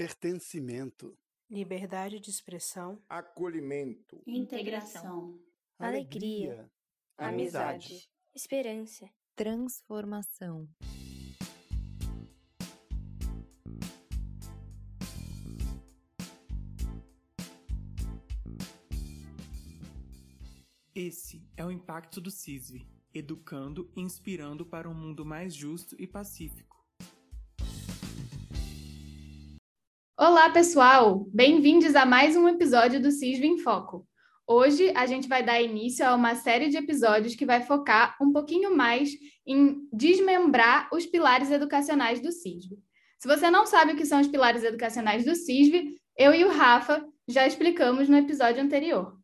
pertencimento, liberdade de expressão, acolhimento, integração, alegria, amizade, esperança, transformação. Esse é o impacto do CISV, educando e inspirando para um mundo mais justo e pacífico. Olá, pessoal! Bem-vindos a mais um episódio do CISV em Foco. Hoje a gente vai dar início a uma série de episódios que vai focar um pouquinho mais em desmembrar os pilares educacionais do CISV. Se você não sabe o que são os pilares educacionais do CISV, eu e o Rafa já explicamos no episódio anterior.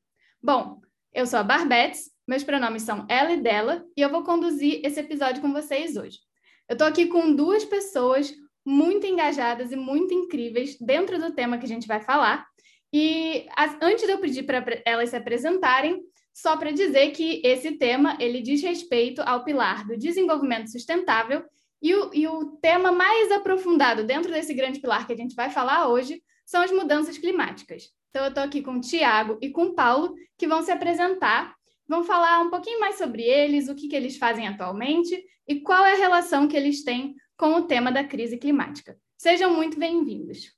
Bom, eu sou a Barbetes, meus pronomes são ela e dela, e eu vou conduzir esse episódio com vocês hoje. Eu estou aqui com duas pessoas muito engajadas e muito incríveis dentro do tema que a gente vai falar. E as, antes de eu pedir para elas se apresentarem, só para dizer que esse tema ele diz respeito ao pilar do desenvolvimento sustentável e o, e o tema mais aprofundado dentro desse grande pilar que a gente vai falar hoje são as mudanças climáticas. Então, eu estou aqui com o Tiago e com o Paulo, que vão se apresentar, vão falar um pouquinho mais sobre eles, o que, que eles fazem atualmente e qual é a relação que eles têm com o tema da crise climática. Sejam muito bem-vindos.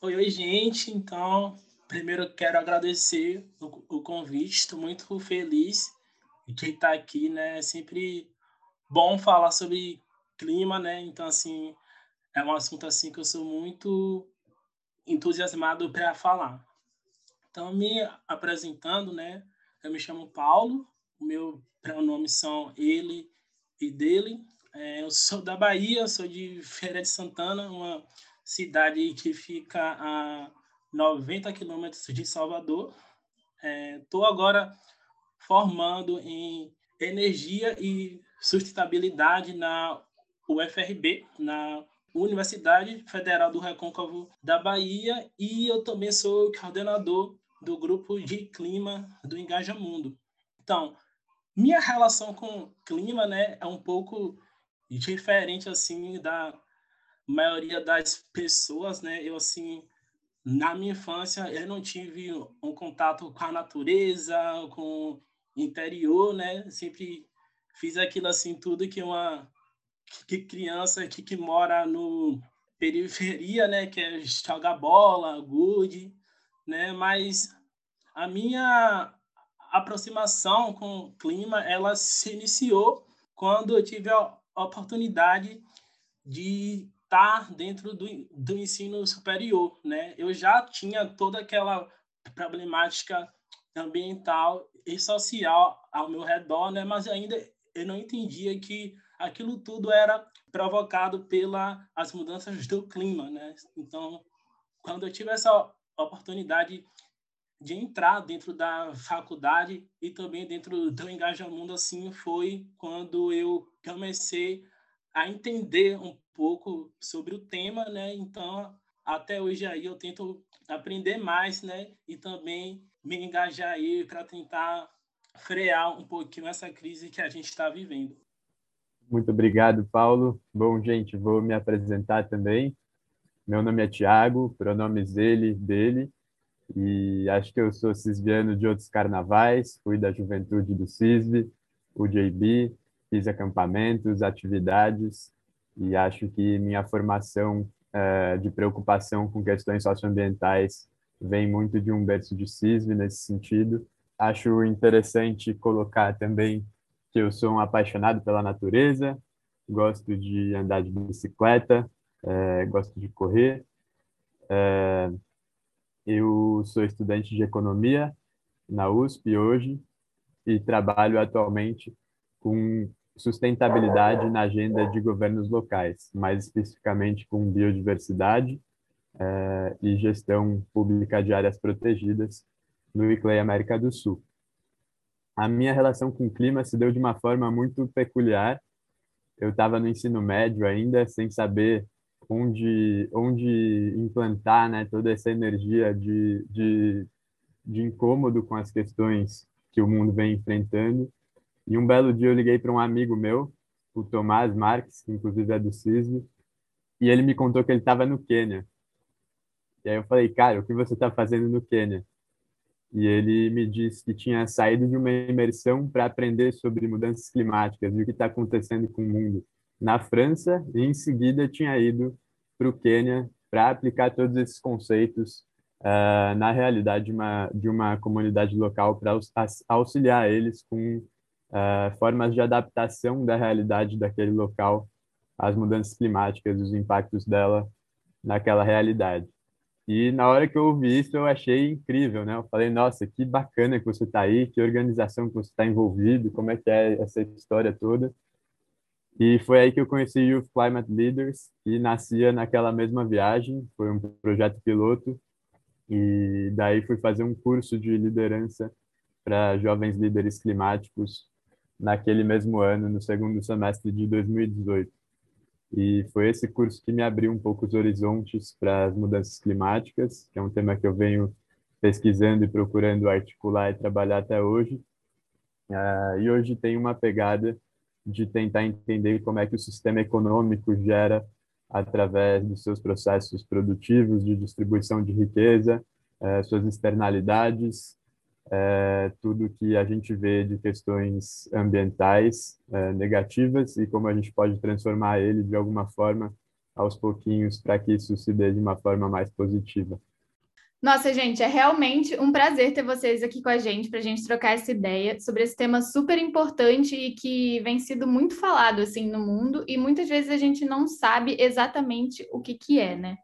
Oi, oi, gente. Então, primeiro quero agradecer o, o convite. Estou muito feliz de estar aqui, né? É sempre bom falar sobre clima, né? Então, assim, é um assunto assim que eu sou muito entusiasmado para falar. Então, me apresentando, né? Eu me chamo Paulo, o meu pronome são ele e dele. É, eu sou da Bahia, sou de Feira de Santana, uma cidade que fica a 90 quilômetros de Salvador. Estou é, agora formando em energia e sustentabilidade na UFRB, na Universidade Federal do Recôncavo da Bahia e eu também sou coordenador do grupo de clima do Engaja Mundo. Então, minha relação com clima, né, é um pouco diferente assim da maioria das pessoas, né? Eu assim, na minha infância, eu não tive um contato com a natureza, com o interior, né? Sempre fiz aquilo assim tudo que uma que criança que, que mora no periferia, né, que é jogar bola, good, né, mas a minha aproximação com o clima, ela se iniciou quando eu tive a oportunidade de estar dentro do, do ensino superior, né? Eu já tinha toda aquela problemática ambiental e social ao meu redor, né? Mas ainda eu não entendia que aquilo tudo era provocado pelas as mudanças do clima, né? Então, quando eu tive essa oportunidade de entrar dentro da faculdade e também dentro do engajamento assim foi quando eu comecei a entender um pouco sobre o tema, né? Então, até hoje aí eu tento aprender mais, né? E também me engajar aí para tentar frear um pouquinho essa crise que a gente está vivendo. Muito obrigado, Paulo. Bom, gente, vou me apresentar também. Meu nome é Tiago, pronomes ele, dele, e acho que eu sou cisviano de outros carnavais, fui da juventude do CISV, o JB, fiz acampamentos, atividades, e acho que minha formação uh, de preocupação com questões socioambientais vem muito de um berço de CISV nesse sentido. Acho interessante colocar também que eu sou um apaixonado pela natureza, gosto de andar de bicicleta, é, gosto de correr. É, eu sou estudante de economia na USP hoje e trabalho atualmente com sustentabilidade na agenda de governos locais, mais especificamente com biodiversidade é, e gestão pública de áreas protegidas no ICLEI América do Sul a minha relação com o clima se deu de uma forma muito peculiar. Eu estava no ensino médio ainda, sem saber onde, onde implantar né, toda essa energia de, de, de incômodo com as questões que o mundo vem enfrentando. E um belo dia eu liguei para um amigo meu, o Tomás Marques, que inclusive é do CISB, e ele me contou que ele estava no Quênia. E aí eu falei, cara, o que você está fazendo no Quênia? E ele me disse que tinha saído de uma imersão para aprender sobre mudanças climáticas e o que está acontecendo com o mundo na França, e em seguida tinha ido para o Quênia para aplicar todos esses conceitos uh, na realidade de uma, de uma comunidade local para auxiliar eles com uh, formas de adaptação da realidade daquele local às mudanças climáticas, os impactos dela naquela realidade. E na hora que eu ouvi isso, eu achei incrível, né? Eu falei, nossa, que bacana que você está aí, que organização que você está envolvido, como é que é essa história toda. E foi aí que eu conheci Youth Climate Leaders, que nascia naquela mesma viagem, foi um projeto piloto, e daí fui fazer um curso de liderança para jovens líderes climáticos naquele mesmo ano, no segundo semestre de 2018. E foi esse curso que me abriu um pouco os horizontes para as mudanças climáticas, que é um tema que eu venho pesquisando e procurando articular e trabalhar até hoje. Uh, e hoje tem uma pegada de tentar entender como é que o sistema econômico gera, através dos seus processos produtivos de distribuição de riqueza, uh, suas externalidades, uh, tudo que a gente vê de questões ambientais negativas e como a gente pode transformar ele de alguma forma aos pouquinhos para que isso se dê de uma forma mais positiva. Nossa, gente, é realmente um prazer ter vocês aqui com a gente para a gente trocar essa ideia sobre esse tema super importante e que vem sido muito falado assim no mundo e muitas vezes a gente não sabe exatamente o que, que é, né?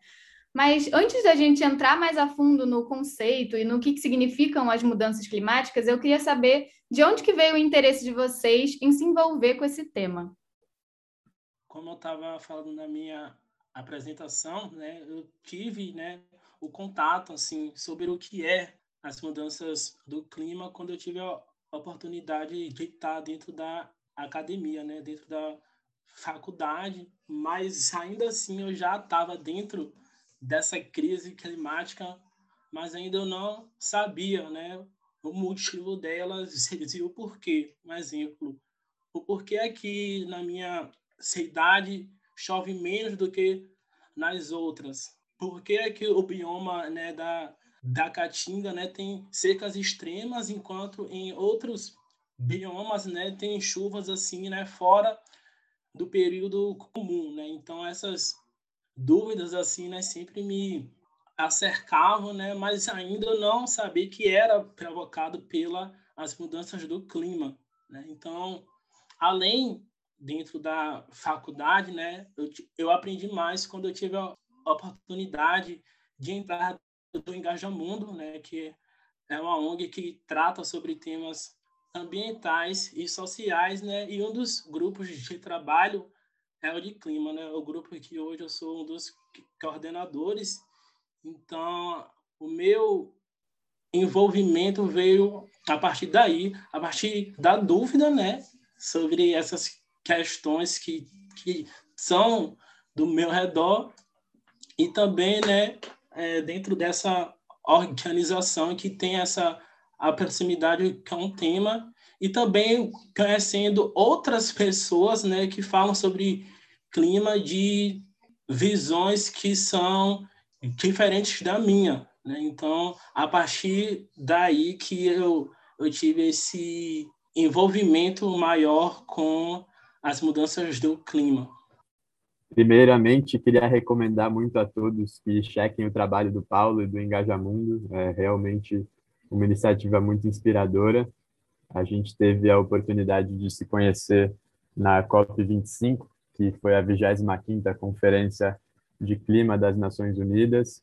Mas antes da gente entrar mais a fundo no conceito e no que, que significam as mudanças climáticas, eu queria saber de onde que veio o interesse de vocês em se envolver com esse tema. Como eu estava falando na minha apresentação, né, eu tive, né, o contato assim sobre o que é as mudanças do clima quando eu tive a oportunidade de estar dentro da academia, né, dentro da faculdade, mas ainda assim eu já estava dentro dessa crise climática, mas ainda eu não sabia, né, o motivo delas e o porquê. Um exemplo, o porquê aqui na minha cidade chove menos do que nas outras, por que, é que o bioma né, da, da Caatinga né, tem secas extremas, enquanto em outros biomas né, tem chuvas assim, né, fora do período comum, né? Então essas dúvidas assim, né, sempre me acercavam, né, mas ainda não sabia que era provocado pela as mudanças do clima, né? Então, além dentro da faculdade, né, eu, eu aprendi mais quando eu tive a oportunidade de entrar do Engajamundo, né, que é uma ONG que trata sobre temas ambientais e sociais, né, e um dos grupos de trabalho é o de clima, né, o grupo que hoje eu sou um dos coordenadores. Então, o meu envolvimento veio a partir daí, a partir da dúvida, né, sobre essas questões que, que são do meu redor e também, né, é, dentro dessa organização que tem essa a proximidade com o tema e também conhecendo outras pessoas, né, que falam sobre clima de visões que são diferentes da minha, né? Então, a partir daí que eu eu tive esse envolvimento maior com as mudanças do clima. Primeiramente, queria recomendar muito a todos que chequem o trabalho do Paulo e do Engajamundo. É realmente uma iniciativa muito inspiradora. A gente teve a oportunidade de se conhecer na COP25, que foi a 25ª Conferência de Clima das Nações Unidas,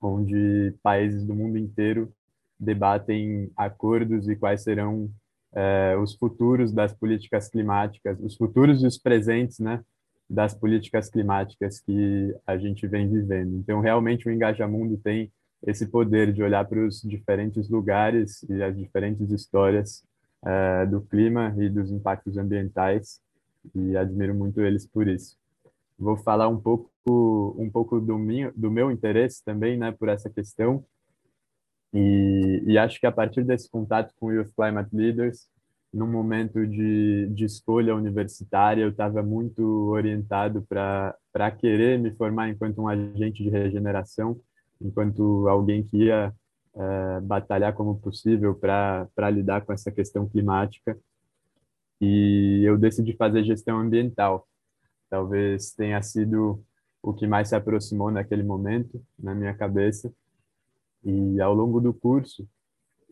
onde países do mundo inteiro debatem acordos e quais serão é, os futuros das políticas climáticas, os futuros e os presentes, né, das políticas climáticas que a gente vem vivendo. Então, realmente, o Engajamundo tem esse poder de olhar para os diferentes lugares e as diferentes histórias uh, do clima e dos impactos ambientais, e admiro muito eles por isso. Vou falar um pouco um pouco do meu, do meu interesse também, né, por essa questão, e, e acho que a partir desse contato com o Youth Climate Leaders, num momento de, de escolha universitária, eu estava muito orientado para querer me formar enquanto um agente de regeneração, enquanto alguém que ia é, batalhar como possível para lidar com essa questão climática. E eu decidi fazer gestão ambiental. Talvez tenha sido o que mais se aproximou naquele momento na minha cabeça. E ao longo do curso,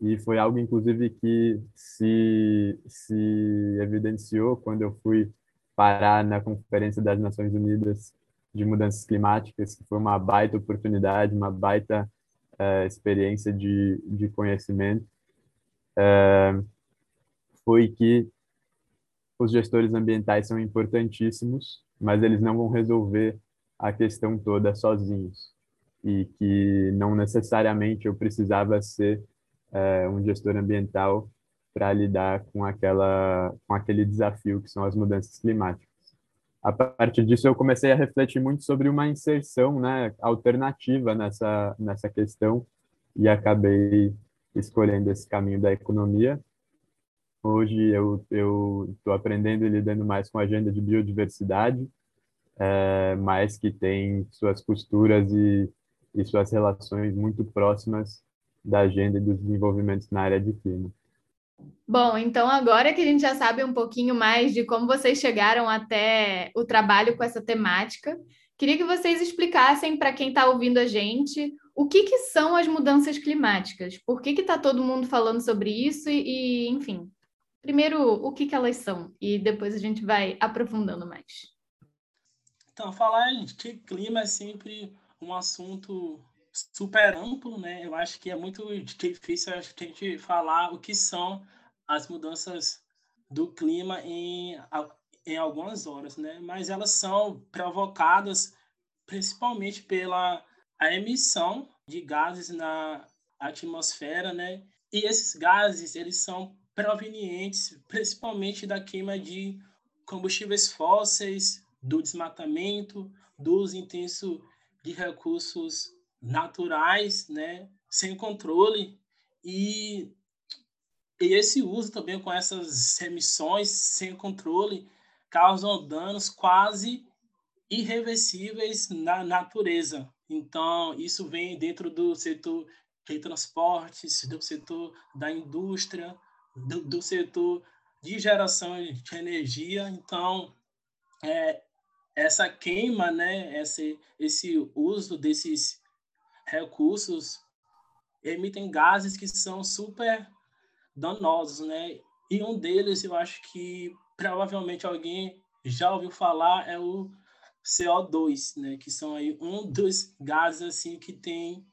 e foi algo inclusive que se se evidenciou quando eu fui parar na conferência das Nações Unidas de mudanças climáticas, que foi uma baita oportunidade, uma baita uh, experiência de, de conhecimento, uh, foi que os gestores ambientais são importantíssimos, mas eles não vão resolver a questão toda sozinhos. E que não necessariamente eu precisava ser uh, um gestor ambiental para lidar com aquela com aquele desafio que são as mudanças climáticas a partir disso eu comecei a refletir muito sobre uma inserção né, alternativa nessa, nessa questão e acabei escolhendo esse caminho da economia. Hoje eu estou aprendendo e lidando mais com a agenda de biodiversidade, é, mas que tem suas costuras e, e suas relações muito próximas da agenda e dos desenvolvimentos na área de clima. Bom, então agora que a gente já sabe um pouquinho mais de como vocês chegaram até o trabalho com essa temática, queria que vocês explicassem para quem está ouvindo a gente o que, que são as mudanças climáticas, por que está todo mundo falando sobre isso e, e, enfim, primeiro o que, que elas são e depois a gente vai aprofundando mais. Então, falar de clima é sempre um assunto super amplo, né? Eu acho que é muito difícil a gente falar o que são as mudanças do clima em, em algumas horas, né? Mas elas são provocadas principalmente pela a emissão de gases na atmosfera, né? E esses gases, eles são provenientes principalmente da queima de combustíveis fósseis, do desmatamento, do uso intenso de recursos naturais, né, sem controle e, e esse uso também com essas emissões sem controle causam danos quase irreversíveis na natureza. Então, isso vem dentro do setor de transportes, do setor da indústria, do, do setor de geração de energia. Então, é, essa queima, né, esse, esse uso desses recursos emitem gases que são super danosos, né? E um deles, eu acho que provavelmente alguém já ouviu falar, é o CO2, né? Que são aí um dos gases assim que tem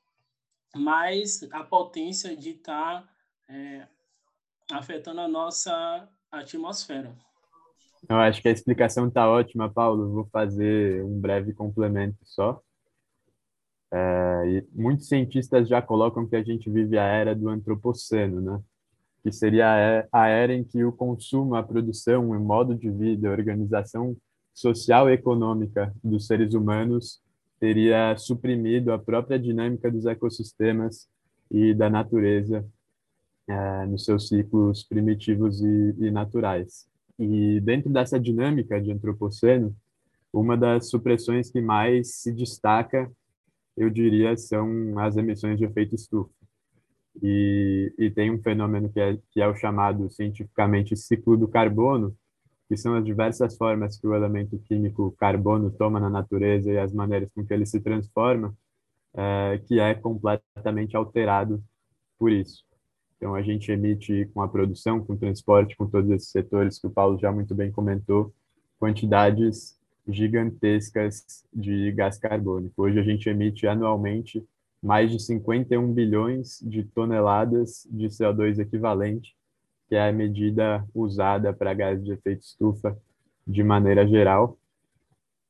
mais a potência de estar tá, é, afetando a nossa atmosfera. Eu acho que a explicação está ótima, Paulo. Vou fazer um breve complemento só. É, e muitos cientistas já colocam que a gente vive a era do antropoceno, né? que seria a era em que o consumo, a produção, o modo de vida, a organização social e econômica dos seres humanos teria suprimido a própria dinâmica dos ecossistemas e da natureza é, nos seus ciclos primitivos e, e naturais. E dentro dessa dinâmica de antropoceno, uma das supressões que mais se destaca eu diria, são as emissões de efeito estufa. E, e tem um fenômeno que é, que é o chamado cientificamente ciclo do carbono, que são as diversas formas que o elemento químico carbono toma na natureza e as maneiras com que ele se transforma, é, que é completamente alterado por isso. Então, a gente emite com a produção, com o transporte, com todos esses setores que o Paulo já muito bem comentou, quantidades gigantescas de gás carbônico. Hoje a gente emite anualmente mais de 51 bilhões de toneladas de CO2 equivalente, que é a medida usada para gás de efeito estufa de maneira geral.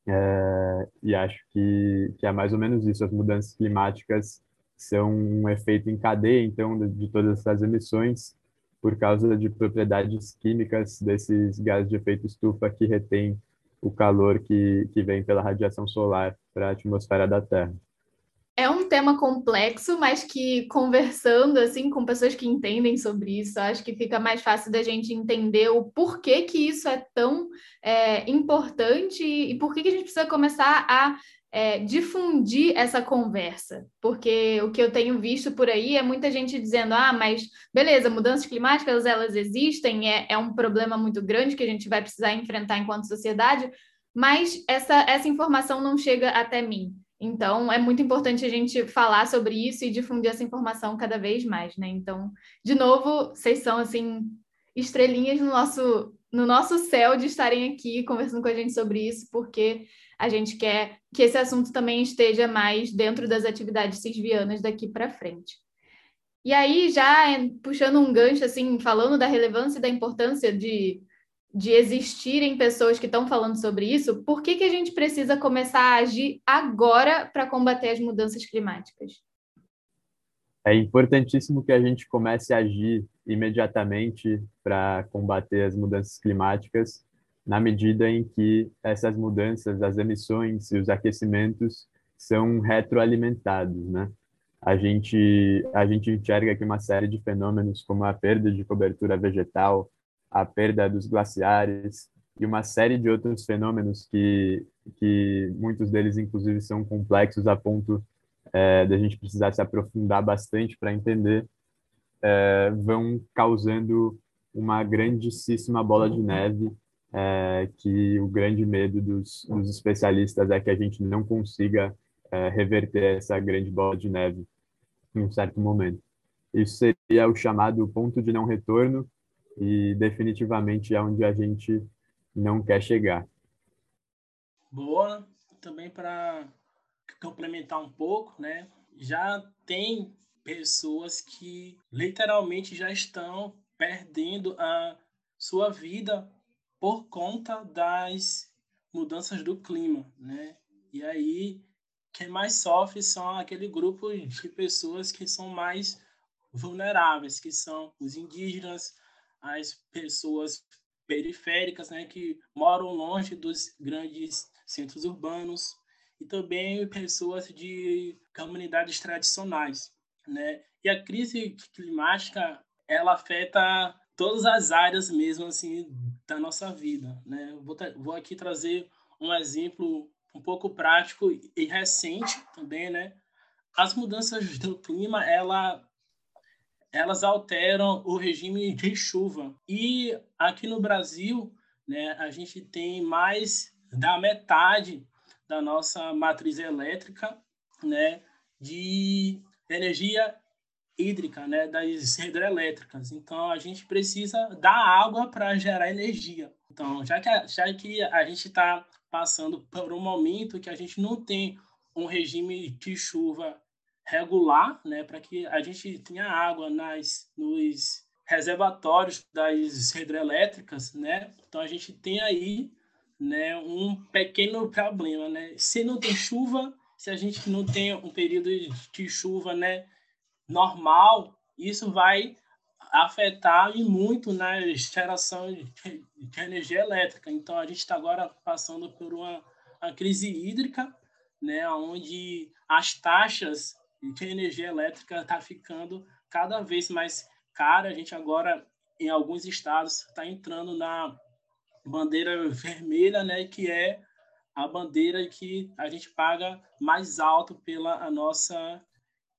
É, e acho que, que é mais ou menos isso. As mudanças climáticas são um efeito em cadeia, então, de, de todas essas emissões, por causa de propriedades químicas desses gases de efeito estufa que retêm o calor que, que vem pela radiação solar para a atmosfera da Terra. é um tema complexo, mas que conversando assim com pessoas que entendem sobre isso, acho que fica mais fácil da gente entender o porquê que isso é tão é, importante e por que, que a gente precisa começar a é, difundir essa conversa, porque o que eu tenho visto por aí é muita gente dizendo: ah, mas beleza, mudanças climáticas elas existem, é, é um problema muito grande que a gente vai precisar enfrentar enquanto sociedade, mas essa, essa informação não chega até mim. Então, é muito importante a gente falar sobre isso e difundir essa informação cada vez mais, né? Então, de novo, vocês são, assim, estrelinhas no nosso, no nosso céu de estarem aqui conversando com a gente sobre isso, porque a gente quer que esse assunto também esteja mais dentro das atividades cisvianas daqui para frente. E aí, já puxando um gancho, assim, falando da relevância e da importância de, de existirem pessoas que estão falando sobre isso, por que, que a gente precisa começar a agir agora para combater as mudanças climáticas? É importantíssimo que a gente comece a agir imediatamente para combater as mudanças climáticas, na medida em que essas mudanças, as emissões e os aquecimentos são retroalimentados, né? A gente a gente enxerga aqui uma série de fenômenos como a perda de cobertura vegetal, a perda dos glaciares e uma série de outros fenômenos que que muitos deles inclusive são complexos a ponto é, da gente precisar se aprofundar bastante para entender, é, vão causando uma grandíssima bola de neve é, que o grande medo dos, dos, especialistas é que a gente não consiga é, reverter essa grande bola de neve em um certo momento. Isso seria o chamado ponto de não retorno e definitivamente é onde a gente não quer chegar. Boa, também para complementar um pouco, né? Já tem pessoas que literalmente já estão perdendo a sua vida por conta das mudanças do clima, né? E aí quem mais sofre são aquele grupo de pessoas que são mais vulneráveis, que são os indígenas, as pessoas periféricas, né, que moram longe dos grandes centros urbanos e também pessoas de comunidades tradicionais, né? E a crise climática ela afeta todas as áreas mesmo assim da nossa vida, né? Vou, vou aqui trazer um exemplo um pouco prático e recente também, né? As mudanças do clima, ela, elas alteram o regime de chuva. E aqui no Brasil, né, a gente tem mais da metade da nossa matriz elétrica, né, de energia hídrica, né, das hidrelétricas. Então a gente precisa da água para gerar energia. Então, já que a, já que a gente está passando por um momento que a gente não tem um regime de chuva regular, né, para que a gente tenha água nas nos reservatórios das hidrelétricas, né? Então a gente tem aí, né, um pequeno problema, né? Se não tem chuva, se a gente não tem um período de chuva, né, normal, isso vai afetar e muito na geração de, de energia elétrica. Então, a gente está agora passando por uma, uma crise hídrica, né, onde as taxas de energia elétrica está ficando cada vez mais cara. A gente agora, em alguns estados, está entrando na bandeira vermelha, né, que é a bandeira que a gente paga mais alto pela a nossa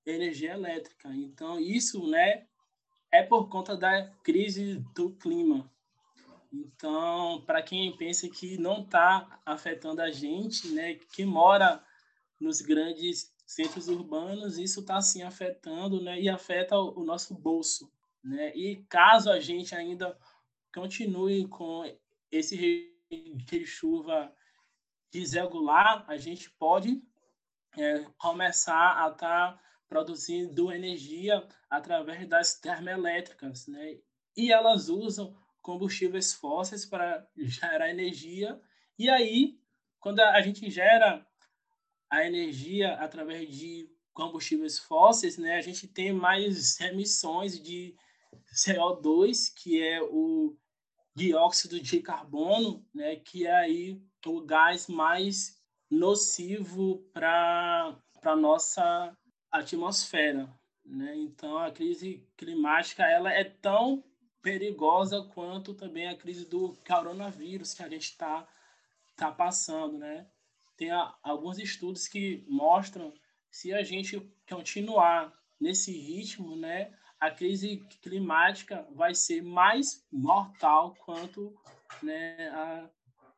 energia elétrica. Então, isso né, é por conta da crise do clima. Então, para quem pensa que não está afetando a gente, né, que mora nos grandes centros urbanos, isso está sim afetando né, e afeta o, nosso bolso. Né? E caso a gente ainda continue com esse de chuva desregular, a gente pode é, começar a estar tá produzindo energia através das termoelétricas, né? E elas usam combustíveis fósseis para gerar energia. E aí, quando a gente gera a energia através de combustíveis fósseis, né, a gente tem mais emissões de CO2, que é o dióxido de carbono, né, que é aí o gás mais nocivo para para nossa atmosfera, né? Então a crise climática ela é tão perigosa quanto também a crise do coronavírus que a gente está tá passando, né? Tem a, alguns estudos que mostram se a gente continuar nesse ritmo, né, a crise climática vai ser mais mortal quanto né, a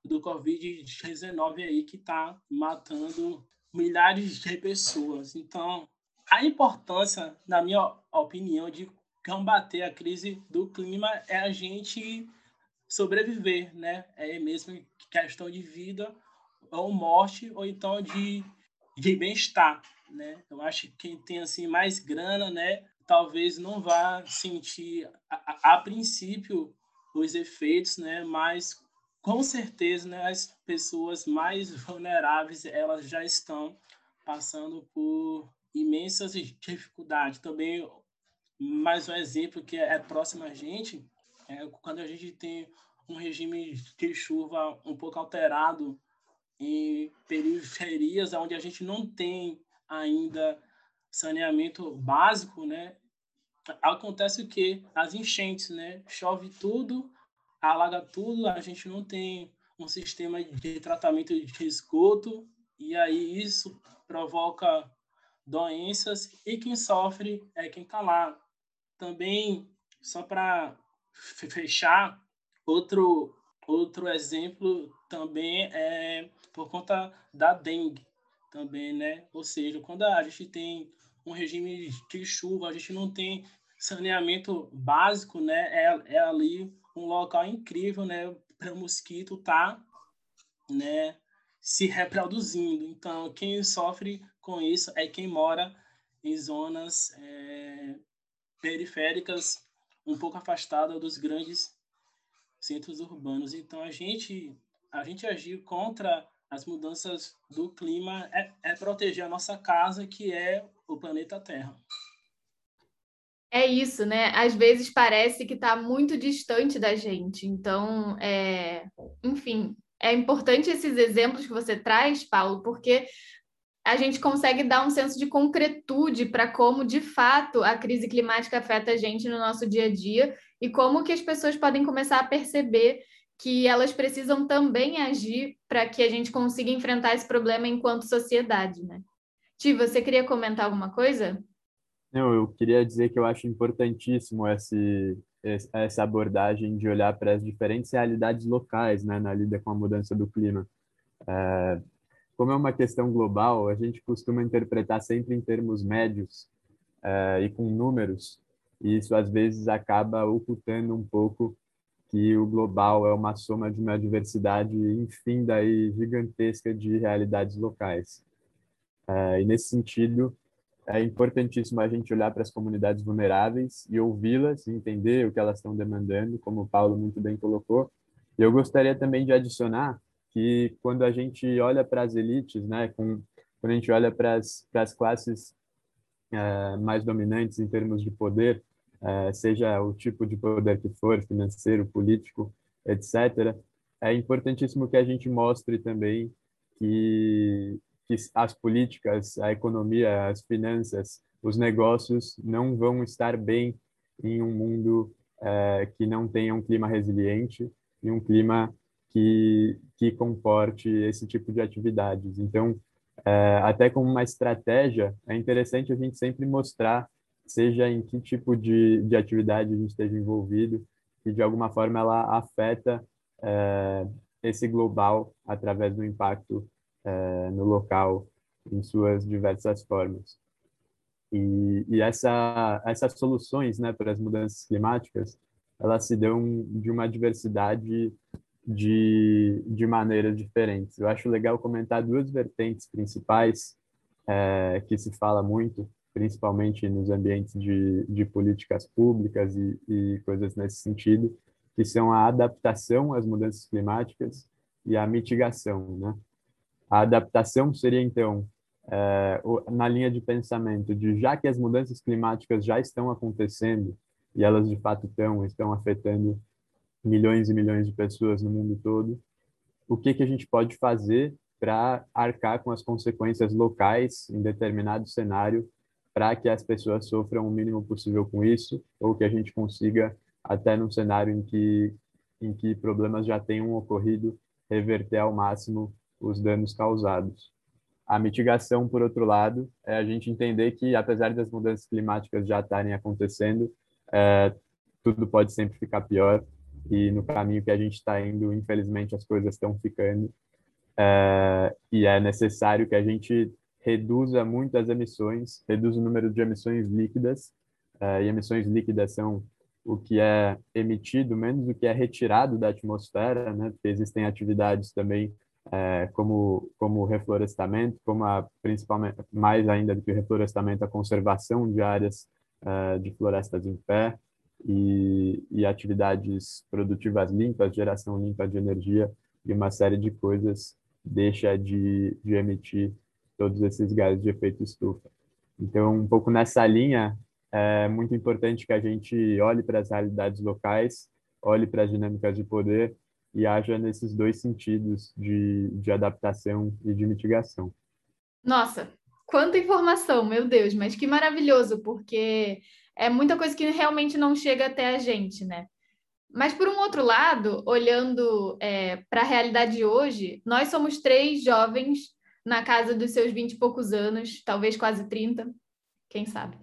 do Covid-19 aí que está matando milhares de pessoas. Então, a importância, na minha opinião, de combater a crise do clima é a gente sobreviver, né? É mesmo questão de vida ou morte ou então de, de bem-estar, né? Eu acho que quem tem assim mais grana, né, talvez não vá sentir a, a, a princípio os efeitos, né, mas com certeza, né, as pessoas mais vulneráveis, elas já estão passando por imensas dificuldades. Também mais um exemplo que é próximo a gente, é quando a gente tem um regime de chuva um pouco alterado em periferias onde a gente não tem ainda saneamento básico, né? Acontece o que? As enchentes, né? Chove tudo, alaga tudo, a gente não tem um sistema de tratamento de esgoto e aí isso provoca doenças e quem sofre é quem está lá. Também, só para fechar, outro, outro exemplo também é por conta da dengue, também, né? Ou seja, quando a gente tem um regime de chuva, a gente não tem saneamento básico, né? É, é ali um local incrível, né? Para o mosquito tá, né? Se reproduzindo. Então, quem sofre com isso é quem mora em zonas é, periféricas, um pouco afastada dos grandes centros urbanos. Então, a gente, a gente agir contra as mudanças do clima é, é proteger a nossa casa, que é o planeta Terra. É isso, né? Às vezes parece que está muito distante da gente. Então, é... enfim, é importante esses exemplos que você traz, Paulo, porque a gente consegue dar um senso de concretude para como, de fato, a crise climática afeta a gente no nosso dia a dia e como que as pessoas podem começar a perceber que elas precisam também agir para que a gente consiga enfrentar esse problema enquanto sociedade, né? Ti, você queria comentar alguma coisa? Não, eu queria dizer que eu acho importantíssimo esse, essa abordagem de olhar para as diferentes realidades locais, né, na lida com a mudança do clima. É, como é uma questão global, a gente costuma interpretar sempre em termos médios é, e com números, e isso às vezes acaba ocultando um pouco que o global é uma soma de uma diversidade infinda e gigantesca de realidades locais. É, e nesse sentido, é importantíssimo a gente olhar para as comunidades vulneráveis e ouvi-las, entender o que elas estão demandando, como o Paulo muito bem colocou. E eu gostaria também de adicionar que quando a gente olha para as elites, né, com, quando a gente olha para as, classes é, mais dominantes em termos de poder, é, seja o tipo de poder que for, financeiro, político, etc., é importantíssimo que a gente mostre também que, que as políticas, a economia, as finanças, os negócios não vão estar bem em um mundo é, que não tenha um clima resiliente e um clima que, que comporte esse tipo de atividades. Então, é, até como uma estratégia, é interessante a gente sempre mostrar seja em que tipo de, de atividade a gente esteja envolvido, e de alguma forma ela afeta é, esse global através do impacto é, no local em suas diversas formas. E, e essa, essas soluções né, para as mudanças climáticas, elas se dão de uma diversidade de, de maneiras diferentes. Eu acho legal comentar duas vertentes principais é, que se fala muito, principalmente nos ambientes de, de políticas públicas e, e coisas nesse sentido, que são a adaptação às mudanças climáticas e a mitigação, né? A adaptação seria, então, é, na linha de pensamento de já que as mudanças climáticas já estão acontecendo e elas de fato estão, estão afetando milhões e milhões de pessoas no mundo todo, o que, que a gente pode fazer para arcar com as consequências locais em determinado cenário, para que as pessoas sofram o mínimo possível com isso, ou que a gente consiga, até num cenário em que, em que problemas já tenham ocorrido, reverter ao máximo os danos causados. A mitigação, por outro lado, é a gente entender que, apesar das mudanças climáticas já estarem acontecendo, é, tudo pode sempre ficar pior e no caminho que a gente está indo, infelizmente, as coisas estão ficando. É, e é necessário que a gente reduza muito as emissões, reduza o número de emissões líquidas, é, e emissões líquidas são o que é emitido menos o que é retirado da atmosfera, né? Porque existem atividades também é, como como reflorestamento, como a principalmente mais ainda do que o reflorestamento, a conservação de áreas é, de florestas em pé e, e atividades produtivas limpas, geração limpa de energia e uma série de coisas deixa de, de emitir todos esses gases de efeito estufa. Então, um pouco nessa linha, é muito importante que a gente olhe para as realidades locais, olhe para as dinâmicas de poder e haja nesses dois sentidos de, de adaptação e de mitigação. Nossa, quanta informação, meu Deus, mas que maravilhoso, porque é muita coisa que realmente não chega até a gente, né? Mas, por um outro lado, olhando é, para a realidade de hoje, nós somos três jovens na casa dos seus vinte e poucos anos, talvez quase 30, quem sabe.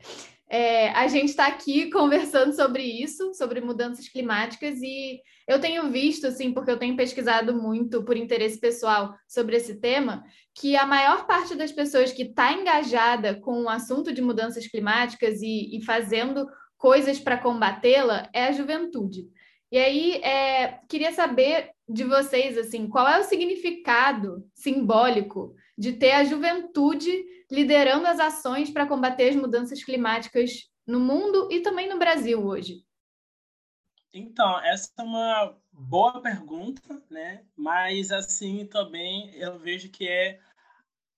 É, a gente está aqui conversando sobre isso, sobre mudanças climáticas, e eu tenho visto, assim, porque eu tenho pesquisado muito por interesse pessoal sobre esse tema, que a maior parte das pessoas que está engajada com o assunto de mudanças climáticas e, e fazendo coisas para combatê-la é a juventude. E aí, é, queria saber de vocês, assim, qual é o significado simbólico de ter a juventude liderando as ações para combater as mudanças climáticas no mundo e também no Brasil hoje? Então, essa é uma boa pergunta, né? Mas assim também eu vejo que é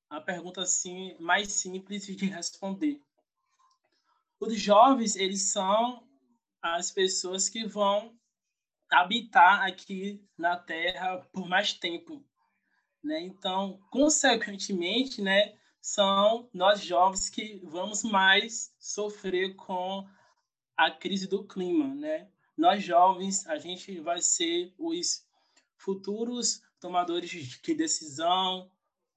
a pergunta assim mais simples de responder. Os jovens, eles são as pessoas que vão habitar aqui na Terra por mais tempo. Né? Então, consequentemente, né, são nós jovens que vamos mais sofrer com a crise do clima. Né? Nós jovens, a gente vai ser os futuros tomadores de decisão,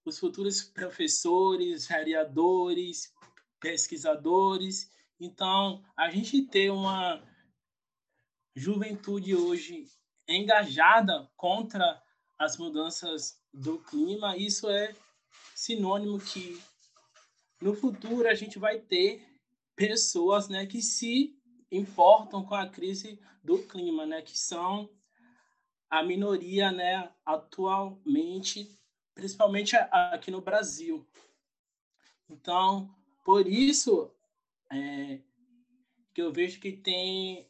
os futuros professores, vereadores, pesquisadores. Então, a gente ter uma juventude hoje engajada contra as mudanças do clima, isso é sinônimo que no futuro a gente vai ter pessoas, né, que se importam com a crise do clima, né, que são a minoria, né, atualmente, principalmente aqui no Brasil. Então, por isso é, que eu vejo que tem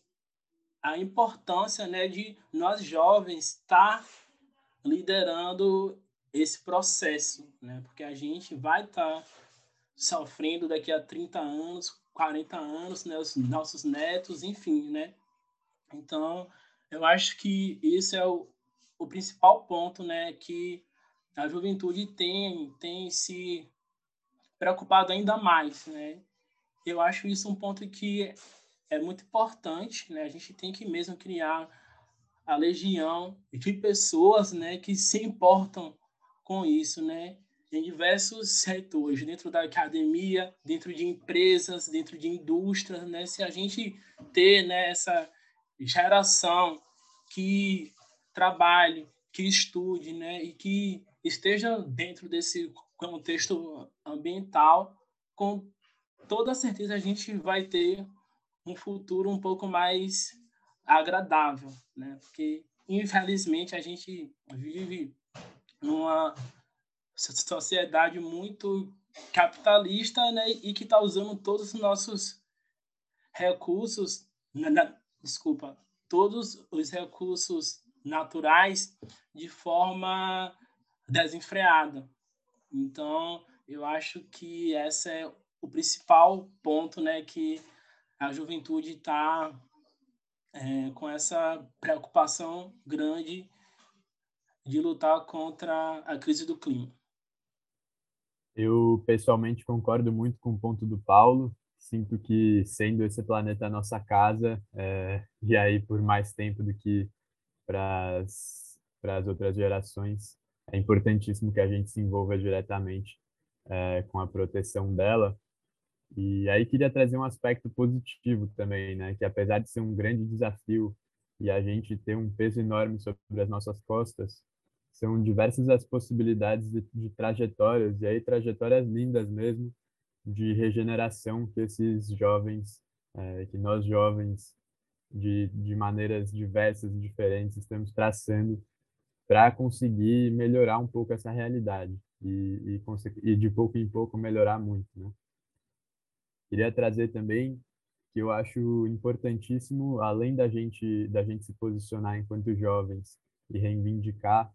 a importância né, de nós jovens estar tá liderando esse processo, né? porque a gente vai estar tá sofrendo daqui a 30 anos, 40 anos, né? os nossos netos, enfim. Né? Então, eu acho que isso é o, o principal ponto né? que a juventude tem, tem se preocupado ainda mais. Né? Eu acho isso um ponto que é muito importante, né? A gente tem que mesmo criar a legião de pessoas, né, que se importam com isso, né? Em diversos setores, dentro da academia, dentro de empresas, dentro de indústrias, né? Se a gente ter né, essa geração que trabalhe, que estude, né, e que esteja dentro desse contexto ambiental, com toda certeza a gente vai ter um futuro um pouco mais agradável, né? Porque infelizmente a gente vive numa sociedade muito capitalista, né? E que está usando todos os nossos recursos, na, na, desculpa, todos os recursos naturais de forma desenfreada. Então, eu acho que esse é o principal ponto, né, que a juventude está é, com essa preocupação grande de lutar contra a crise do clima. Eu pessoalmente concordo muito com o ponto do Paulo. Sinto que sendo esse planeta a nossa casa, é, e aí por mais tempo do que para as outras gerações, é importantíssimo que a gente se envolva diretamente é, com a proteção dela. E aí queria trazer um aspecto positivo também, né? Que apesar de ser um grande desafio e a gente ter um peso enorme sobre as nossas costas, são diversas as possibilidades de, de trajetórias, e aí trajetórias lindas mesmo, de regeneração que esses jovens, é, que nós jovens, de, de maneiras diversas e diferentes, estamos traçando para conseguir melhorar um pouco essa realidade e, e, e, de pouco em pouco melhorar muito, né? Queria trazer também que eu acho importantíssimo, além da gente da gente se posicionar enquanto jovens e reivindicar,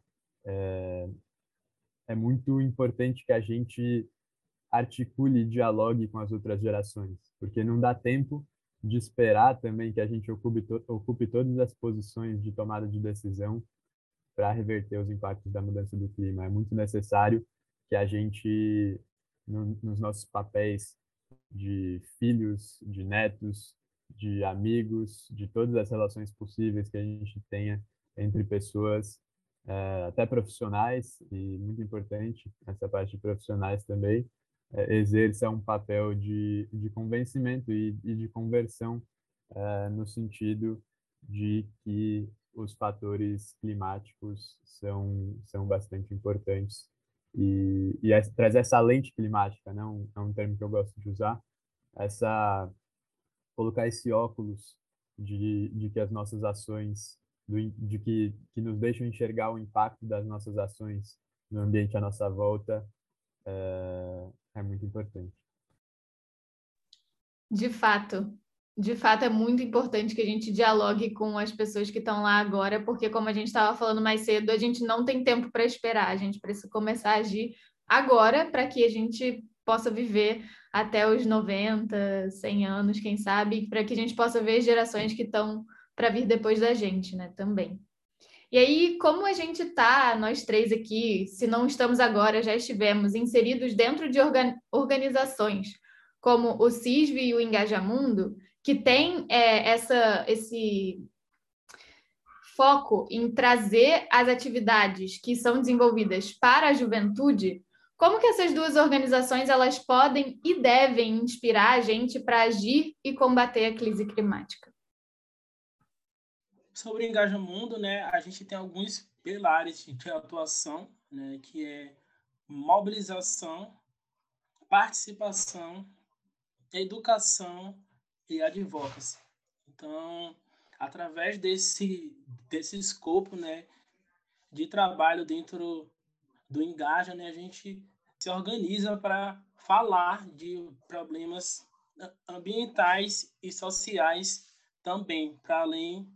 é, é muito importante que a gente articule e dialogue com as outras gerações, porque não dá tempo de esperar também que a gente ocupe, to ocupe todas as posições de tomada de decisão para reverter os impactos da mudança do clima. É muito necessário que a gente, no, nos nossos papéis de filhos, de netos, de amigos, de todas as relações possíveis que a gente tenha entre pessoas, é, até profissionais, e muito importante essa parte de profissionais também, é, exerça um papel de, de convencimento e, e de conversão é, no sentido de que os fatores climáticos são, são bastante importantes e, e é, trazer essa lente climática, né? Um, é um termo que eu gosto de usar, essa colocar esse óculos de, de que as nossas ações, do, de que, que nos deixam enxergar o impacto das nossas ações no ambiente à nossa volta, é, é muito importante. De fato, de fato é muito importante que a gente dialogue com as pessoas que estão lá agora, porque como a gente estava falando mais cedo, a gente não tem tempo para esperar, a gente precisa começar a agir agora para que a gente possa viver até os 90, 100 anos, quem sabe, para que a gente possa ver gerações que estão para vir depois da gente, né, também. E aí, como a gente está, nós três aqui, se não estamos agora, já estivemos inseridos dentro de organizações como o CISV e o Engajamundo, que tem é, essa, esse foco em trazer as atividades que são desenvolvidas para a juventude, como que essas duas organizações elas podem e devem inspirar a gente para agir e combater a crise climática? Sobre o Engajamundo, né, a gente tem alguns pilares de atuação, né, que é mobilização, participação, educação e advocacy. Então, através desse, desse escopo né, de trabalho dentro do Engaja, né, a gente se organiza para falar de problemas ambientais e sociais também, para além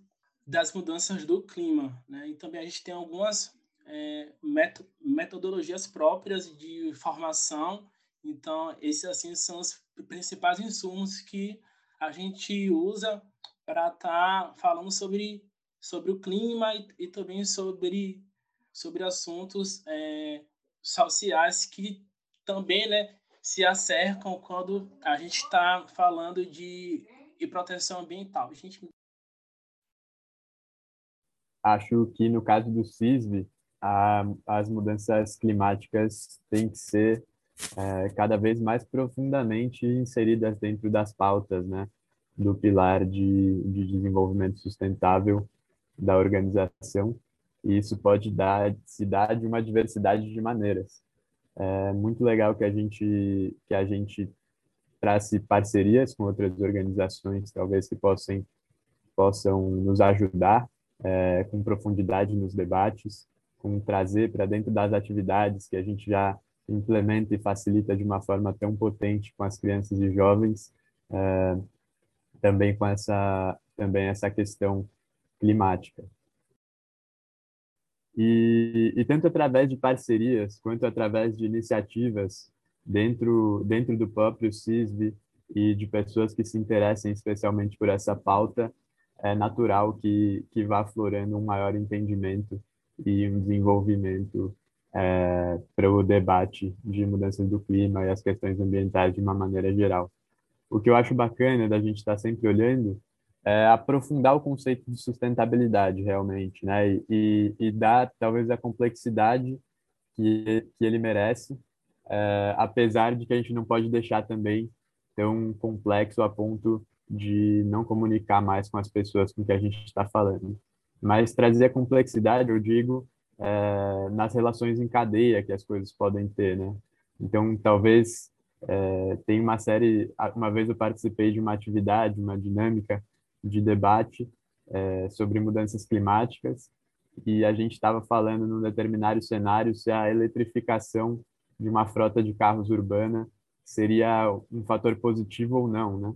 das mudanças do clima. Né? E também a gente tem algumas é, metodologias próprias de formação. Então, esses assim são os principais insumos que a gente usa para estar tá falando sobre, sobre o clima e, e, também sobre, sobre assuntos é, sociais que também né, se acercam quando a gente está falando de, de proteção ambiental. Gente... Acho que no caso do CISV, a, as mudanças climáticas têm que ser é, cada vez mais profundamente inseridas dentro das pautas, né, do pilar de, de desenvolvimento sustentável da organização. E isso pode dar se dar de uma diversidade de maneiras. É muito legal que a gente que a gente trace parcerias com outras organizações, talvez que possam possam nos ajudar é, com profundidade nos debates, com trazer para dentro das atividades que a gente já implementa e facilita de uma forma tão potente com as crianças e jovens, é, também com essa também essa questão climática. E, e tanto através de parcerias quanto através de iniciativas dentro dentro do próprio CISV e de pessoas que se interessem especialmente por essa pauta, é natural que que vá florando um maior entendimento e um desenvolvimento é, para o debate de mudanças do clima e as questões ambientais de uma maneira geral. O que eu acho bacana da gente estar sempre olhando é aprofundar o conceito de sustentabilidade realmente, né? E, e dar talvez a complexidade que, que ele merece, é, apesar de que a gente não pode deixar também tão complexo a ponto de não comunicar mais com as pessoas com que a gente está falando. Mas trazer a complexidade, eu digo, é, nas relações em cadeia que as coisas podem ter, né? Então, talvez é, tem uma série. Uma vez eu participei de uma atividade, uma dinâmica de debate é, sobre mudanças climáticas e a gente estava falando num determinado cenário se a eletrificação de uma frota de carros urbana seria um fator positivo ou não, né?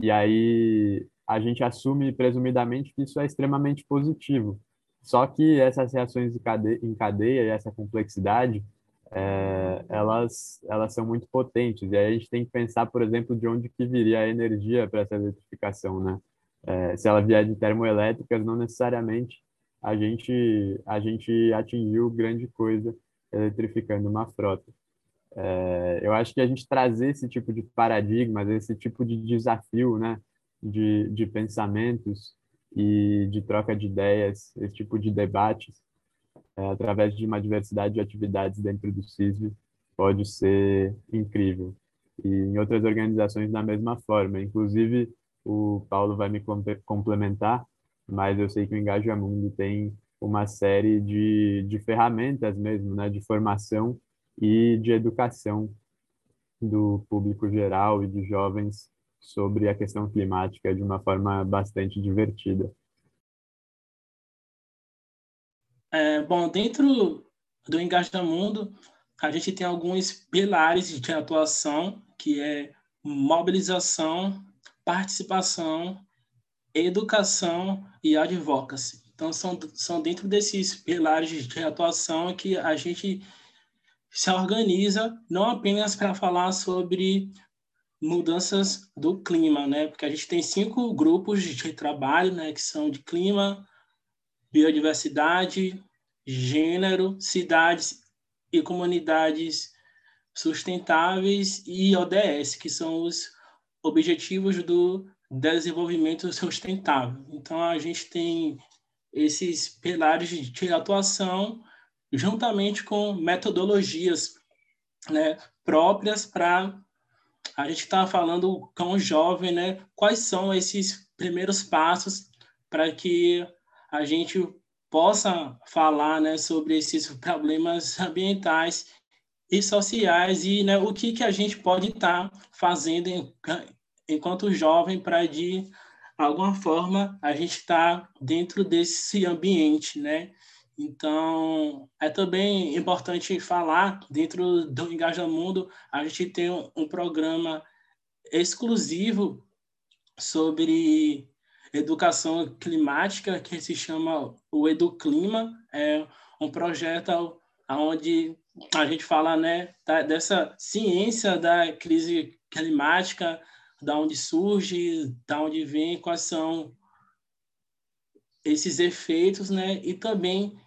E aí a gente assume presumidamente que isso é extremamente positivo. Só que essas reações em cadeia e essa complexidade, é, elas elas são muito potentes. E aí a gente tem que pensar, por exemplo, de onde que viria a energia para essa eletrificação, né? É, se ela vier de termoelétricas, não necessariamente a gente a gente atingiu grande coisa eletrificando uma frota. É, eu acho que a gente trazer esse tipo de paradigmas, esse tipo de desafio, né, de, de pensamentos e de troca de ideias, esse tipo de debates, é, através de uma diversidade de atividades dentro do CISV, pode ser incrível. E em outras organizações da mesma forma. Inclusive, o Paulo vai me complementar, mas eu sei que o Engajamundo tem uma série de, de ferramentas mesmo, né, de formação e de educação do público geral e de jovens sobre a questão climática de uma forma bastante divertida. É, bom, dentro do Engajamundo, a gente tem alguns pilares de atuação, que é mobilização, participação, educação e advocacy. Então, são, são dentro desses pilares de atuação que a gente se organiza não apenas para falar sobre mudanças do clima, né? Porque a gente tem cinco grupos de trabalho, né? Que são de clima, biodiversidade, gênero, cidades e comunidades sustentáveis e ODS, que são os objetivos do desenvolvimento sustentável. Então a gente tem esses pilares de atuação juntamente com metodologias né, próprias para a gente estar tá falando com o jovem, né, quais são esses primeiros passos para que a gente possa falar né, sobre esses problemas ambientais e sociais e né, o que, que a gente pode estar tá fazendo em, enquanto jovem para de alguma forma a gente está dentro desse ambiente, né? Então, é também importante falar, dentro do Engaja Mundo, a gente tem um, programa exclusivo sobre educação climática, que se chama o Educlima. É um projeto onde a gente fala né, dessa ciência da crise climática, da onde surge, da onde vem, quais são esses efeitos, né? E também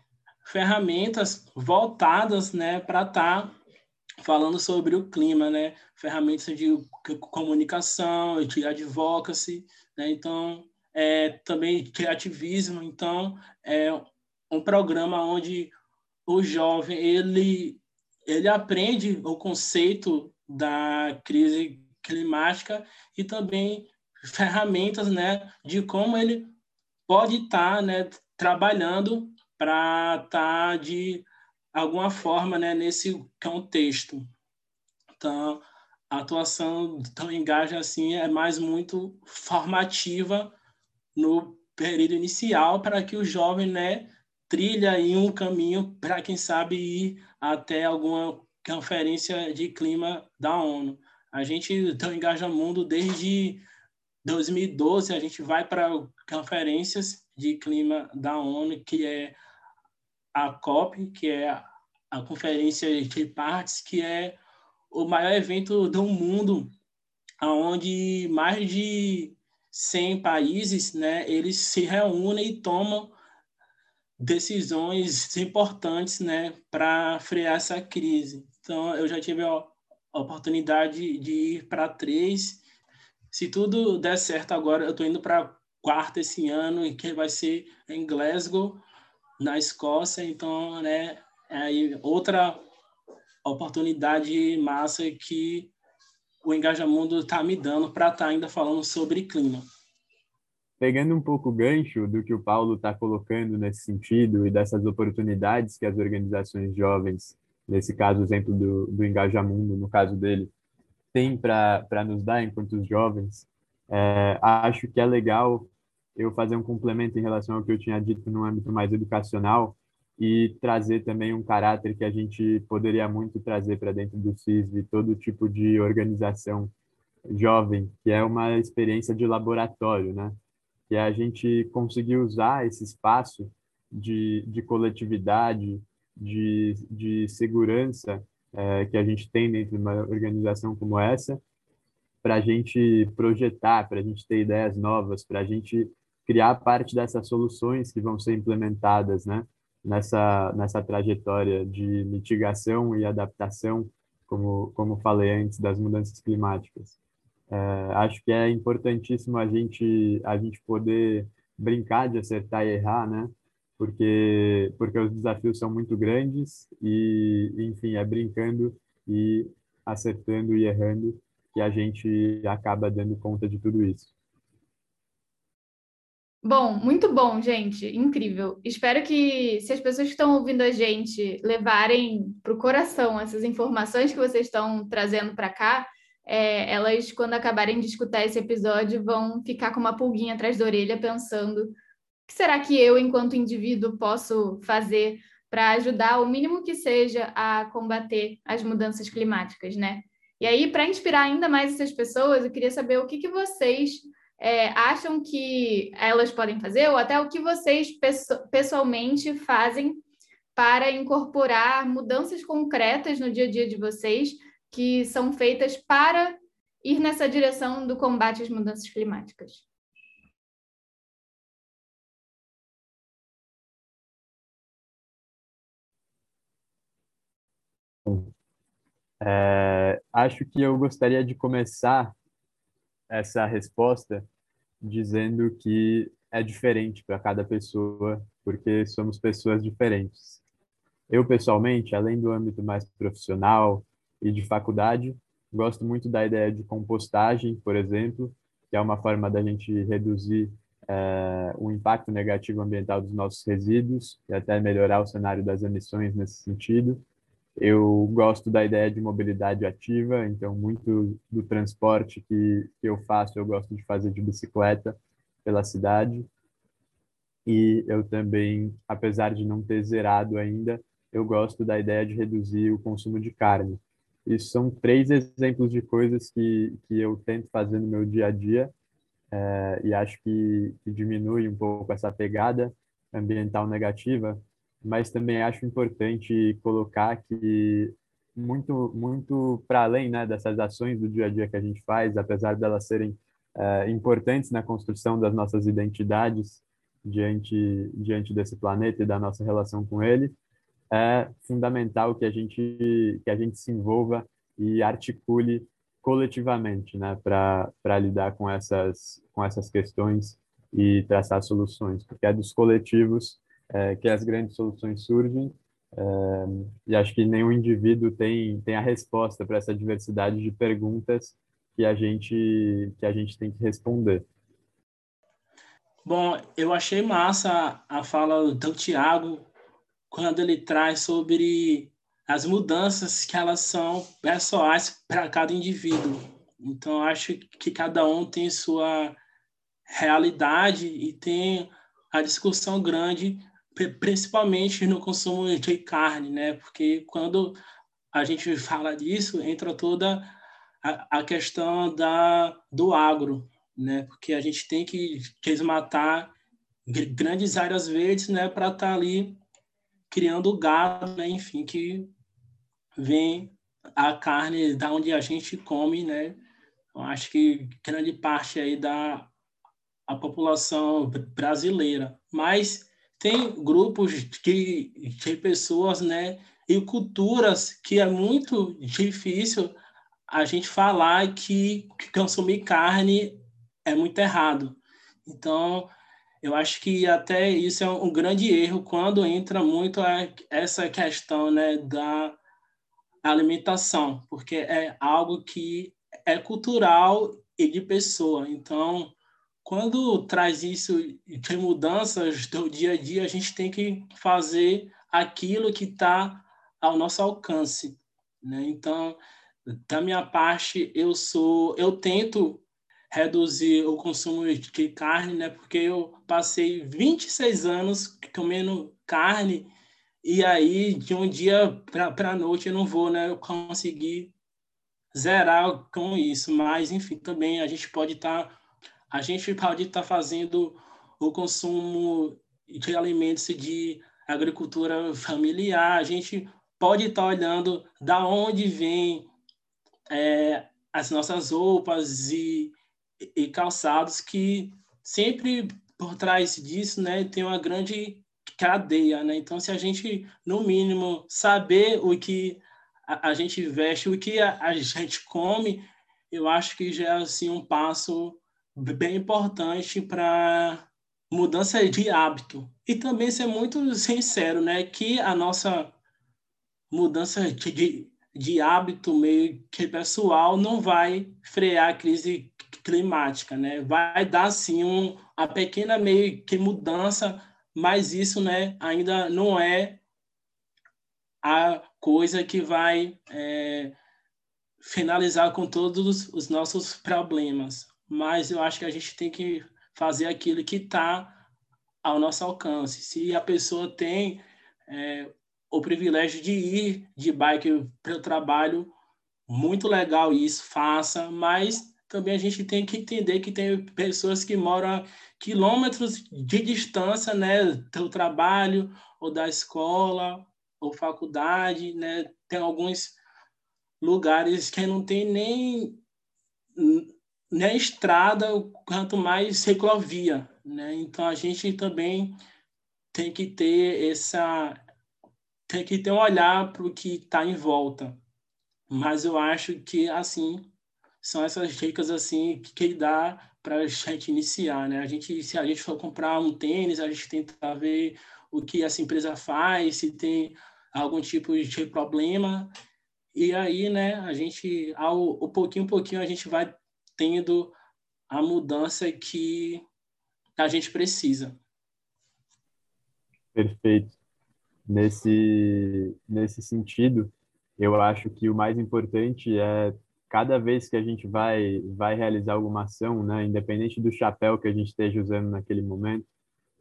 ferramentas voltadas, né, para estar tá falando sobre o clima, né? Ferramentas de comunicação, de advocacy, né? Então, é, também de ativismo. Então, é um programa onde o jovem ele ele aprende o conceito da crise climática e também ferramentas, né, de como ele pode estar, tá, né, trabalhando para estar tá de alguma forma, né, nesse contexto. Então, a atuação do engaja assim é mais muito formativa no período inicial para que o jovem, né, trilha aí um caminho para quem sabe ir até alguma conferência de clima da ONU. A gente então, engaja mundo desde 2012, a gente vai para conferências de clima da ONU, que é a COP, que é a Conferência de Partes, que é o maior evento do mundo, onde mais de 100 países, né, eles se reúnem e tomam decisões importantes, né, para frear essa crise. Então, eu já tive a oportunidade de ir para três. Se tudo der certo agora, eu estou indo para quarta esse ano, que vai ser em Glasgow, na Escócia. Então, né, é outra oportunidade massa que o Engajamundo está me dando para estar tá ainda falando sobre clima. Pegando um pouco o gancho do que o Paulo está colocando nesse sentido e dessas oportunidades que as organizações jovens, nesse caso, exemplo do, do Engajamundo, no caso dele, tem para nos dar enquanto jovens, é, acho que é legal eu fazer um complemento em relação ao que eu tinha dito no âmbito mais educacional, e trazer também um caráter que a gente poderia muito trazer para dentro do CISV, todo tipo de organização jovem, que é uma experiência de laboratório, né? Que é a gente conseguir usar esse espaço de, de coletividade, de, de segurança é, que a gente tem dentro de uma organização como essa, para a gente projetar, para a gente ter ideias novas, para a gente criar parte dessas soluções que vão ser implementadas, né? nessa, nessa trajetória de mitigação e adaptação, como, como falei antes, das mudanças climáticas. É, acho que é importantíssimo a gente, a gente poder brincar de acertar e errar, né? Porque, porque os desafios são muito grandes e, enfim, é brincando e acertando e errando que a gente acaba dando conta de tudo isso. Bom, muito bom, gente. Incrível. Espero que, se as pessoas que estão ouvindo a gente levarem para o coração essas informações que vocês estão trazendo para cá, é, elas, quando acabarem de escutar esse episódio, vão ficar com uma pulguinha atrás da orelha pensando: o que será que eu, enquanto indivíduo, posso fazer para ajudar, o mínimo que seja, a combater as mudanças climáticas, né? E aí, para inspirar ainda mais essas pessoas, eu queria saber o que, que vocês é, acham que elas podem fazer, ou até o que vocês pessoalmente fazem para incorporar mudanças concretas no dia a dia de vocês, que são feitas para ir nessa direção do combate às mudanças climáticas. É, acho que eu gostaria de começar essa resposta dizendo que é diferente para cada pessoa, porque somos pessoas diferentes. Eu, pessoalmente, além do âmbito mais profissional e de faculdade, gosto muito da ideia de compostagem, por exemplo, que é uma forma da gente reduzir é, o impacto negativo ambiental dos nossos resíduos e até melhorar o cenário das emissões nesse sentido. Eu gosto da ideia de mobilidade ativa, então muito do transporte que, que eu faço, eu gosto de fazer de bicicleta pela cidade. E eu também, apesar de não ter zerado ainda, eu gosto da ideia de reduzir o consumo de carne. Isso são três exemplos de coisas que, que eu tento fazer no meu dia a dia é, e acho que, que diminui um pouco essa pegada ambiental negativa, mas também acho importante colocar que muito muito para além né, dessas ações do dia a dia que a gente faz, apesar delas serem é, importantes na construção das nossas identidades diante diante desse planeta e da nossa relação com ele, é fundamental que a gente que a gente se envolva e articule coletivamente, né, para para lidar com essas com essas questões e traçar soluções, porque é dos coletivos é, que as grandes soluções surgem é, e acho que nenhum indivíduo tem tem a resposta para essa diversidade de perguntas que a gente que a gente tem que responder. Bom, eu achei massa a fala do Tiago quando ele traz sobre as mudanças que elas são pessoais para cada indivíduo. Então acho que cada um tem sua realidade e tem a discussão grande principalmente no consumo de carne, né? Porque quando a gente fala disso, entra toda a, a questão da, do agro, né? Porque a gente tem que desmatar grandes áreas verdes, né? Para estar tá ali criando gado, né? Enfim, que vem a carne da onde a gente come, né? Eu acho que grande parte aí da a população brasileira. Mas tem grupos de, de pessoas, né, e culturas que é muito difícil a gente falar que, que consumir carne é muito errado. Então, eu acho que até isso é um grande erro quando entra muito essa questão né, da alimentação, porque é algo que é cultural e de pessoa. Então, quando traz isso de mudanças do dia a dia, a gente tem que fazer aquilo que está ao nosso alcance. Né? Então, da minha parte, eu sou, eu tento reduzir o consumo de carne, né? Porque eu passei 26 anos comendo carne e aí de um dia para a noite eu não vou, né? Eu conseguir zerar com isso, mas enfim, também a gente pode estar tá, a gente pode estar tá fazendo o consumo de alimentos de agricultura familiar, a gente pode estar tá olhando da onde vem é, as nossas roupas e e calçados que sempre por trás disso, né, tem uma grande cadeia, né? Então, se a gente, no mínimo, saber o que a, a gente veste, o que a, a, gente come, eu acho que já é assim um passo bem importante para mudança de hábito. E também ser muito sincero, né, que a nossa mudança de, de hábito meio que pessoal não vai frear a crise climática, né? Vai dar sim um, a pequena meio que mudança, mas isso, né, ainda não é a coisa que vai é, finalizar com todos os nossos problemas. Mas eu acho que a gente tem que fazer aquilo que está ao nosso alcance. Se a pessoa tem é, o privilégio de ir de bike para o trabalho, muito legal isso, faça, mas também a gente tem que entender que tem pessoas que moram a quilômetros de distância, né, do trabalho ou da escola ou faculdade, né? Tem alguns lugares que não tem nem nem estrada, quanto mais ciclovia, né? Então a gente também tem que ter essa tem que ter um olhar para o que está em volta. Mas eu acho que assim são essas dicas assim que ele dá para a gente iniciar, né? A gente, se a gente for comprar um tênis, a gente tenta ver o que essa empresa faz, se tem algum tipo de problema. E aí, né, a gente, ao, ao pouquinho pouquinho, a gente vai tendo a mudança que a gente precisa. Perfeito. Nesse, nesse sentido, eu acho que o mais importante é cada vez que a gente vai vai realizar alguma ação, né, independente do chapéu que a gente esteja usando naquele momento,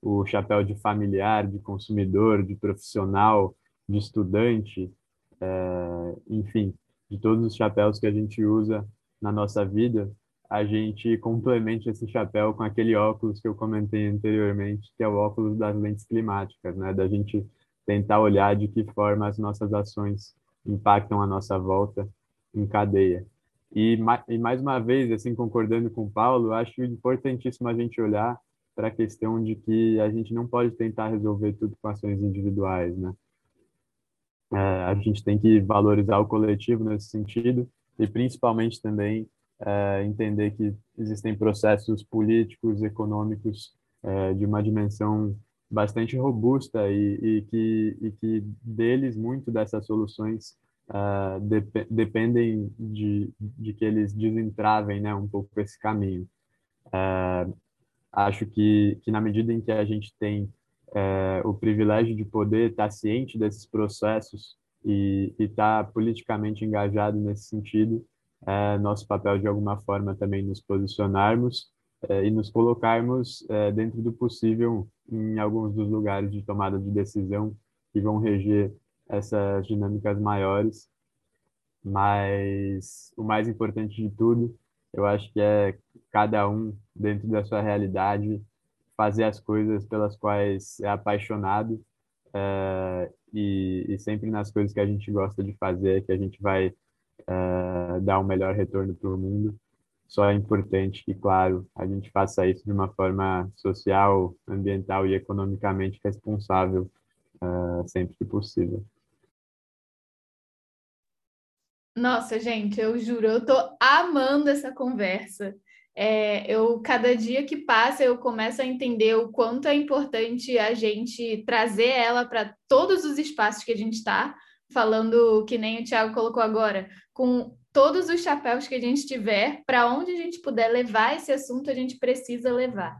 o chapéu de familiar, de consumidor, de profissional, de estudante, é, enfim, de todos os chapéus que a gente usa na nossa vida, a gente complemente esse chapéu com aquele óculos que eu comentei anteriormente, que é o óculos das lentes climáticas, né, da gente tentar olhar de que forma as nossas ações impactam a nossa volta em cadeia. E, e mais uma vez, assim, concordando com o Paulo, acho importantíssimo a gente olhar para a questão de que a gente não pode tentar resolver tudo com ações individuais, né? É, a gente tem que valorizar o coletivo nesse sentido e principalmente também é, entender que existem processos políticos, econômicos é, de uma dimensão bastante robusta e, e, que, e que deles muito dessas soluções uh, dep dependem de, de que eles desentravem né, um pouco esse caminho. Uh, acho que, que na medida em que a gente tem uh, o privilégio de poder estar ciente desses processos e estar politicamente engajado nesse sentido, é nosso papel de alguma forma também nos posicionarmos e nos colocarmos dentro do possível em alguns dos lugares de tomada de decisão que vão reger essas dinâmicas maiores, mas o mais importante de tudo, eu acho que é cada um dentro da sua realidade fazer as coisas pelas quais é apaixonado é, e, e, sempre nas coisas que a gente gosta de fazer que a gente vai é, dar um melhor retorno para o mundo só é importante que, claro, a gente faça isso de uma forma social, ambiental e economicamente responsável uh, sempre que possível. Nossa, gente, eu juro, eu tô amando essa conversa. É, eu cada dia que passa eu começo a entender o quanto é importante a gente trazer ela para todos os espaços que a gente está, falando que nem o Thiago colocou agora, com todos os chapéus que a gente tiver, para onde a gente puder levar esse assunto, a gente precisa levar.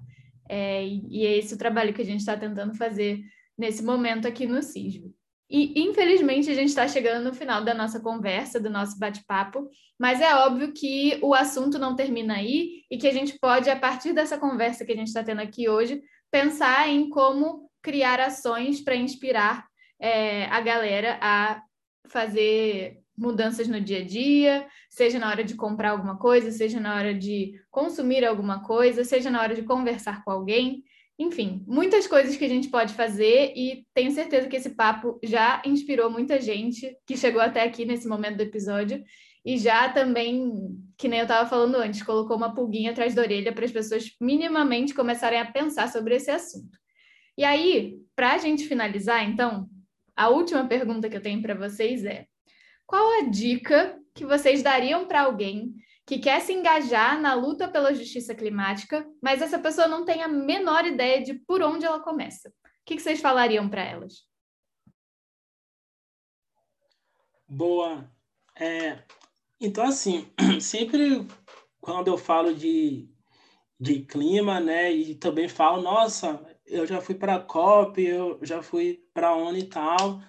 É, e é esse o trabalho que a gente está tentando fazer nesse momento aqui no CISV. E, infelizmente, a gente está chegando no final da nossa conversa, do nosso bate-papo, mas é óbvio que o assunto não termina aí e que a gente pode, a partir dessa conversa que a gente está tendo aqui hoje, pensar em como criar ações para inspirar é, a galera a fazer mudanças no dia a dia, seja na hora de comprar alguma coisa, seja na hora de consumir alguma coisa, seja na hora de conversar com alguém. Enfim, muitas coisas que a gente pode fazer e tenho certeza que esse papo já inspirou muita gente que chegou até aqui nesse momento do episódio e já também, que nem eu estava falando antes, colocou uma pulguinha atrás da orelha para as pessoas minimamente começarem a pensar sobre esse assunto. E aí, para a gente finalizar, então, a última pergunta que eu tenho para vocês é: qual a dica que vocês dariam para alguém que quer se engajar na luta pela justiça climática, mas essa pessoa não tem a menor ideia de por onde ela começa. O que, vocês falariam para elas? Boa. É, então, assim, sempre quando eu falo de, de clima, né, e também falo, nossa, eu já fui para a COP, eu já fui para a ONU e tal,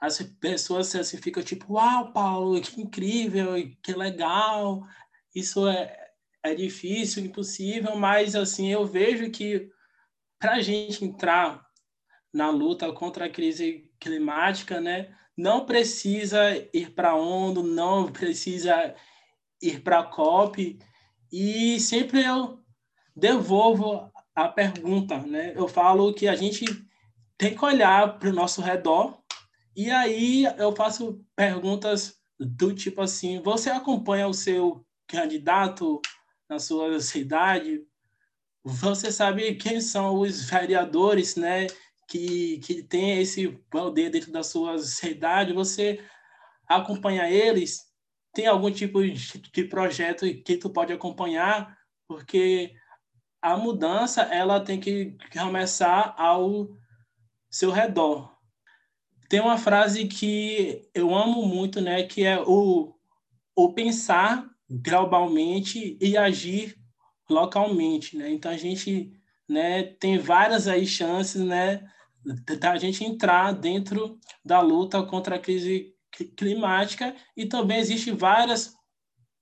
as pessoas assim, ficam tipo, uau, Paulo, que incrível, que legal, isso é, é difícil, impossível, mas assim eu vejo que para a gente entrar na luta contra a crise climática, né, não precisa ir para a ONU, não precisa ir para a COP, e sempre eu devolvo a pergunta, né? Eu falo que a gente tem que olhar para o nosso redor, e aí eu faço perguntas do tipo assim: você acompanha o seu candidato na sua cidade, você sabe quem são os vereadores, né, que, que tem esse poder dentro da sua cidade, você acompanha eles, tem algum tipo de, projeto que tu pode acompanhar, porque a mudança ela tem que começar ao seu redor. Tem uma frase que eu amo muito, né, que é o, o pensar globalmente e agir localmente, né? Então a gente, né, tem várias aí chances, né, da gente entrar dentro da luta contra a crise climática e também existe várias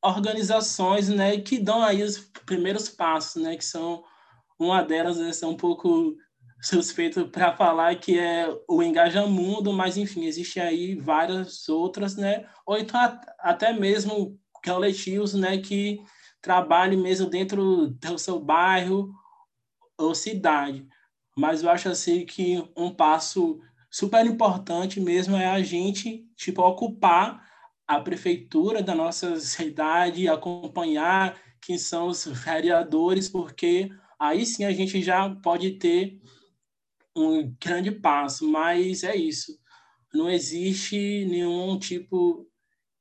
organizações, né, que dão aí os primeiros passos, né, que são uma delas é um pouco suspeito para falar que é o Engajamundo, mas enfim, existe aí várias outras, né? Ou então até mesmo coletivos, né, que trabalhem mesmo dentro do seu bairro ou cidade. Mas eu acho assim que um passo super importante mesmo é a gente tipo ocupar a prefeitura da nossa cidade, acompanhar quem são os vereadores, porque aí sim a gente já pode ter um grande passo, mas é isso. Não existe nenhum tipo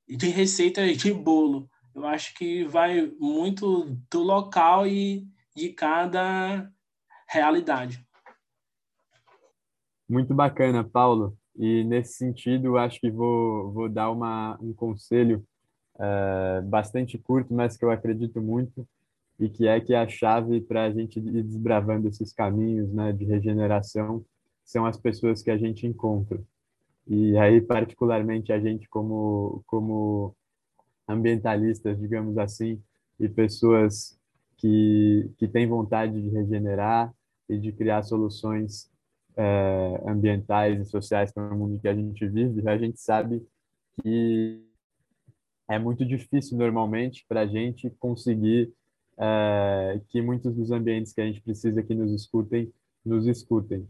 de receita de bolo. Eu acho que vai muito do local e de cada realidade. Muito bacana, Paulo. E nesse sentido, acho que vou, vou dar uma, um conselho é, bastante curto, mas que eu acredito muito, e que é que a chave para a gente ir desbravando esses caminhos né, de regeneração são as pessoas que a gente encontra. E aí, particularmente, a gente, como, como ambientalistas, digamos assim, e pessoas que, que têm vontade de regenerar e de criar soluções é, ambientais e sociais para o mundo que a gente vive, a gente sabe que é muito difícil, normalmente, para a gente conseguir é, que muitos dos ambientes que a gente precisa que nos escutem, nos escutem.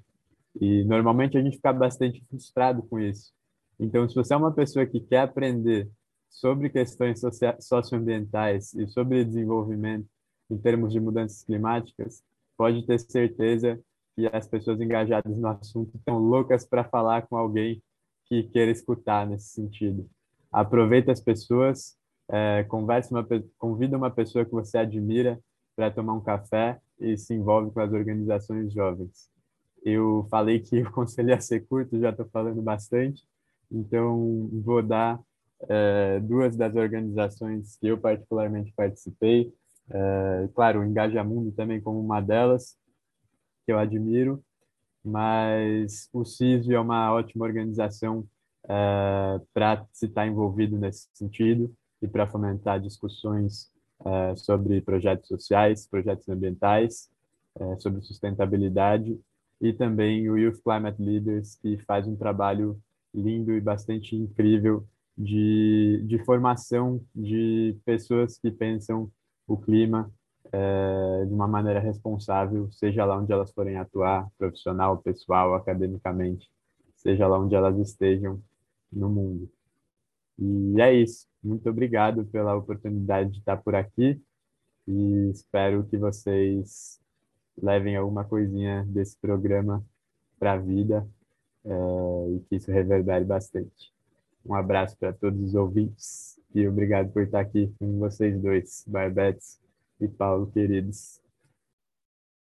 E normalmente a gente fica bastante frustrado com isso. Então, se você é uma pessoa que quer aprender sobre questões socioambientais e sobre desenvolvimento em termos de mudanças climáticas, pode ter certeza que as pessoas engajadas no assunto estão loucas para falar com alguém que queira escutar nesse sentido. Aproveita as pessoas, é, converse uma, convida uma pessoa que você admira para tomar um café e se envolve com as organizações jovens. Eu falei que o conselho ia ser curto, já estou falando bastante, então vou dar é, duas das organizações que eu particularmente participei. É, claro, o Engajamundo também como uma delas, que eu admiro, mas o CISV é uma ótima organização é, para se estar envolvido nesse sentido e para fomentar discussões é, sobre projetos sociais, projetos ambientais, é, sobre sustentabilidade e também o Youth Climate Leaders, que faz um trabalho lindo e bastante incrível de, de formação de pessoas que pensam o clima é, de uma maneira responsável, seja lá onde elas forem atuar, profissional, pessoal, academicamente, seja lá onde elas estejam no mundo. E é isso. Muito obrigado pela oportunidade de estar por aqui e espero que vocês levem alguma coisinha desse programa para a vida é, e que isso reverbere bastante. Um abraço para todos os ouvintes e obrigado por estar aqui com vocês dois, Barbetes e Paulo, queridos.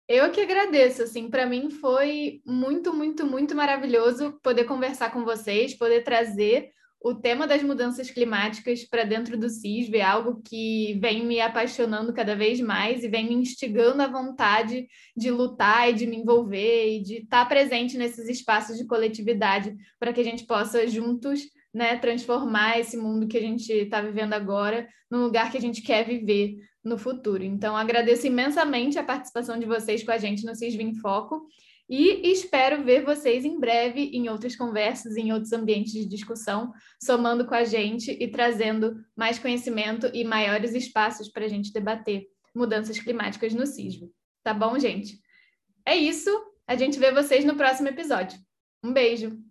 Eu que agradeço, assim, para mim foi muito, muito, muito maravilhoso poder conversar com vocês, poder trazer o tema das mudanças climáticas para dentro do CISV é algo que vem me apaixonando cada vez mais e vem me instigando à vontade de lutar e de me envolver e de estar presente nesses espaços de coletividade para que a gente possa juntos né, transformar esse mundo que a gente está vivendo agora num lugar que a gente quer viver no futuro. Então, agradeço imensamente a participação de vocês com a gente no CISV em Foco e espero ver vocês em breve em outras conversas, em outros ambientes de discussão, somando com a gente e trazendo mais conhecimento e maiores espaços para a gente debater mudanças climáticas no CISV. Tá bom, gente? É isso. A gente vê vocês no próximo episódio. Um beijo!